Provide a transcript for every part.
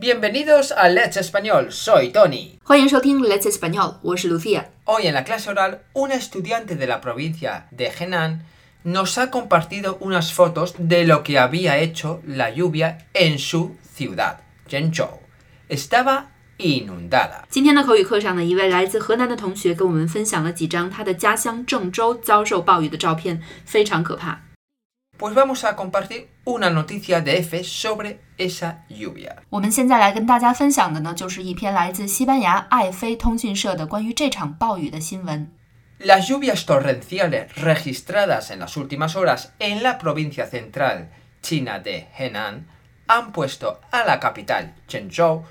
Bienvenidos a Let's Español, soy Tony. 欢迎收听 Let's Español，我是 Lucia。 Hoy en la clase oral, una estudiante de la provincia de Henan nos ha compartido unas fotos de lo que había hecho la lluvia en su ciudad, Zhengzhou. Estaba inundada. 今天的口语课上呢，一位来自河南的同学跟我们分享了几张他的家乡郑州遭受暴雨的照片，非常可怕。 Pues vamos a compartir una noticia de F sobre esa lluvia. 我们现在来跟大家分享的呢，就是一篇来自西班牙爱妃通讯社的关于这场暴雨的新闻。 Las lluvias torrenciales registradas en las últimas horas en la provincia central china de Henan han puesto a la capital, Zhengzhou,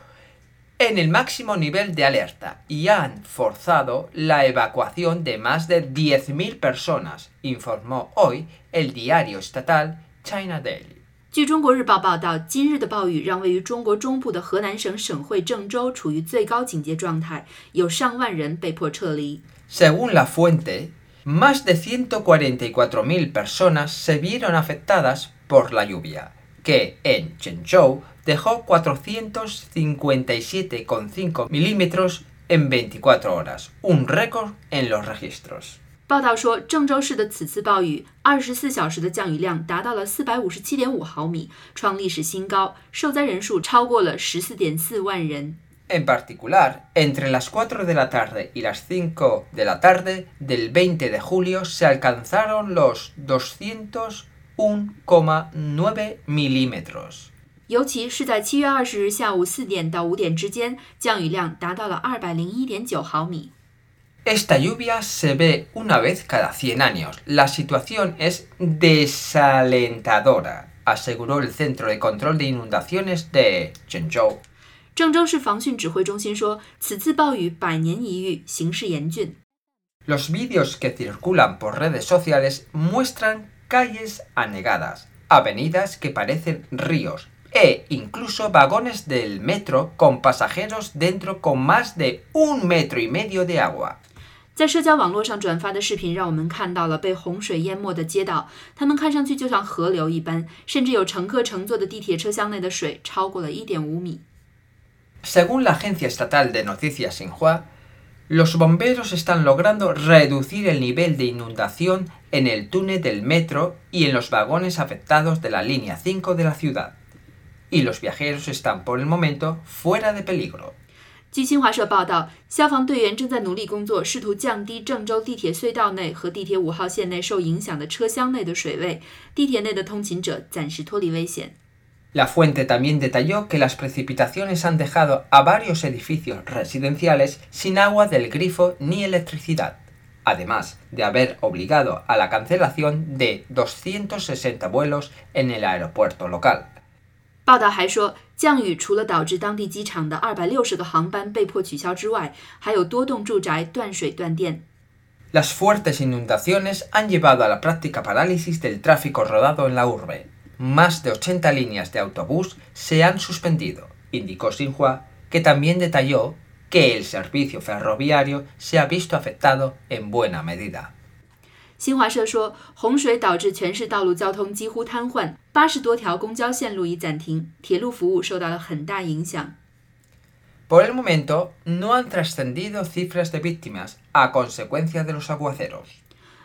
en el máximo nivel de alerta y han forzado la evacuación de más de 10.000 personas, informó hoy el diario estatal China Daily. 据中国日报报道，今日的暴雨让位于中国中部的河南省省会郑州处于最高警戒状态，有上万人被迫撤离。 Según la fuente, más de 144.000 personas se vieron afectadas por la lluvia, que en Zhengzhou dejó 457,5 milímetros en 24 horas, un récord en los registros. 报道说，郑州市的此次暴雨，二十四小时的降雨量达到了四百五十七点五毫米，创历史新高，受灾人数超过了十四点四万人。 En particular, entre las 4 de la tarde y las 5 de la tarde del 20 de julio se alcanzaron los 201,9 milímetros. 尤其是在七月二十日下午四点到五点之间，降雨量达到了二百零一点九毫米。 Esta lluvia se ve una vez cada 100 años. La situación es desalentadora, aseguró el Centro de Control de Inundaciones de Zhengzhou. 郑州市防汛指挥中心说，此次暴雨百年一遇，形势严峻。 Los vídeos que circulan por redes sociales muestran calles anegadas, avenidas que parecen ríos e incluso vagones del metro con pasajeros dentro con más de un metro y medio de agua. 在社交网络上转发的视频让我们看到了被洪水淹没的街道，它们看上去就像河流一般，甚至有乘客乘坐的地铁车厢内的水超过了一点五米。 Según la agencia estatal de noticias Xinhua, los bomberos están logrando reducir el nivel de inundación en el túnel del metro y en los vagones afectados de la línea 5 de la ciudad. Y los viajeros están por el momento fuera de peligro. 据新华社报道，消防队员正在努力工作，试图降低郑州地铁隧道内和地铁五号线内受影响的车厢内的水位，地铁内的通勤者暂时脱离危险。 La fuente también detalló que las precipitaciones han dejado a varios edificios residenciales sin agua del grifo ni electricidad, además de haber obligado a la cancelación de 260 vuelos en el aeropuerto local. 报道还说，降雨除了导致当地机场的二百六十个航班被迫取消之外，还有多栋住宅断水断电。 Las fuertes inundaciones han llevado a la práctica parálisis del tráfico rodado en la urbe. Más de 80 líneas de autobús se han suspendido, indicó Xinhua, que también detalló que el servicio ferroviario se ha visto afectado en buena medida. 新华社说，洪水导致全市道路交通几乎瘫痪，八十多条公交线路已暂停，铁路服务受到了很大影响。 Por el momento, no han trascendido cifras de víctimas a consecuencia de los aguaceros.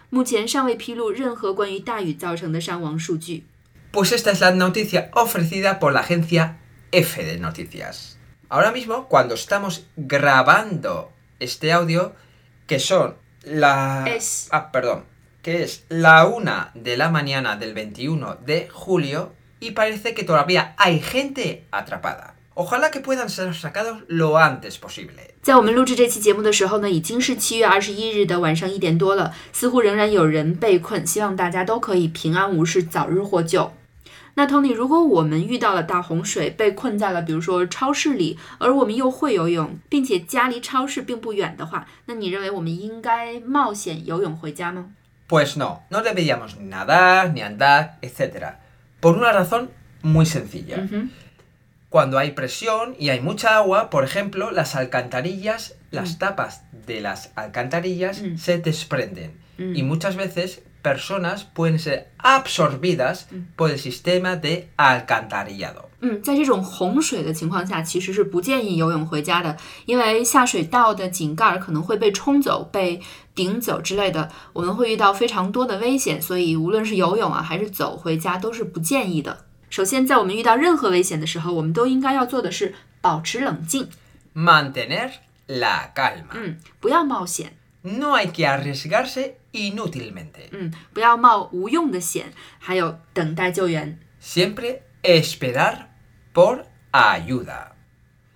目前尚未披露任何关于大雨造成的伤亡数据。 Pues esta es la noticia ofrecida por la agencia F de Noticias. Ahora mismo, cuando estamos grabando este audio, que son la... Es. Ah, perdón. Que es la una de la mañana del 21 de julio y parece que todavía hay gente atrapada. Ojalá que puedan ser sacados lo antes posible. 在我们录制这期节目的时候呢，已经是七月二十一日的晚上一点多了，似乎仍然有人被困，希望大家都可以平安无事，早日获救。那 Tony，如果我们遇到了大洪水，被困在了比如说超市里，而我们又会游泳，并且家离超市并不远的话，那你认为我们应该冒险游泳回家吗？ Pues no, no deberíamos ni nadar, ni andar, etc. Por una razón muy sencilla. Cuando hay presión y hay mucha agua, por ejemplo, las alcantarillas, las tapas de las alcantarillas Mm. se desprenden. Mm. Y muchas veces personas pueden ser absorbidas por el sistema de alcantarillado. 嗯，在这种洪水的情况下，其实是不建议游泳回家的，因为下水道的井盖可能会被冲走、被顶走之类的，我们会遇到非常多的危险，所以无论是游泳啊，还是走回家，都是不建议的。首先，在我们遇到任何危险的时候，我们都应该要做的是保持冷静， Mantener la calma. 嗯，不要冒险， No hay que arriesgarse inútilmente. 嗯，不要冒无用的险，还有等待救援。 Siempre esperar por ayuda.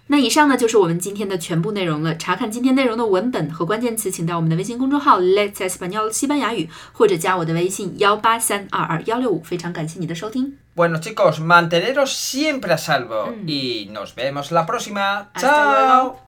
那以上呢就是我们今天的全部内容了。查看今天内容的文本和关键词，请到我们的微信公众号 Let's Español 西班牙语，或者加我的微信幺八三二二幺六五。非常感谢你的收听， Bueno chicos, manteneros siempre a salvo y nos vemos la próxima. Hasta ¡Chao! luego.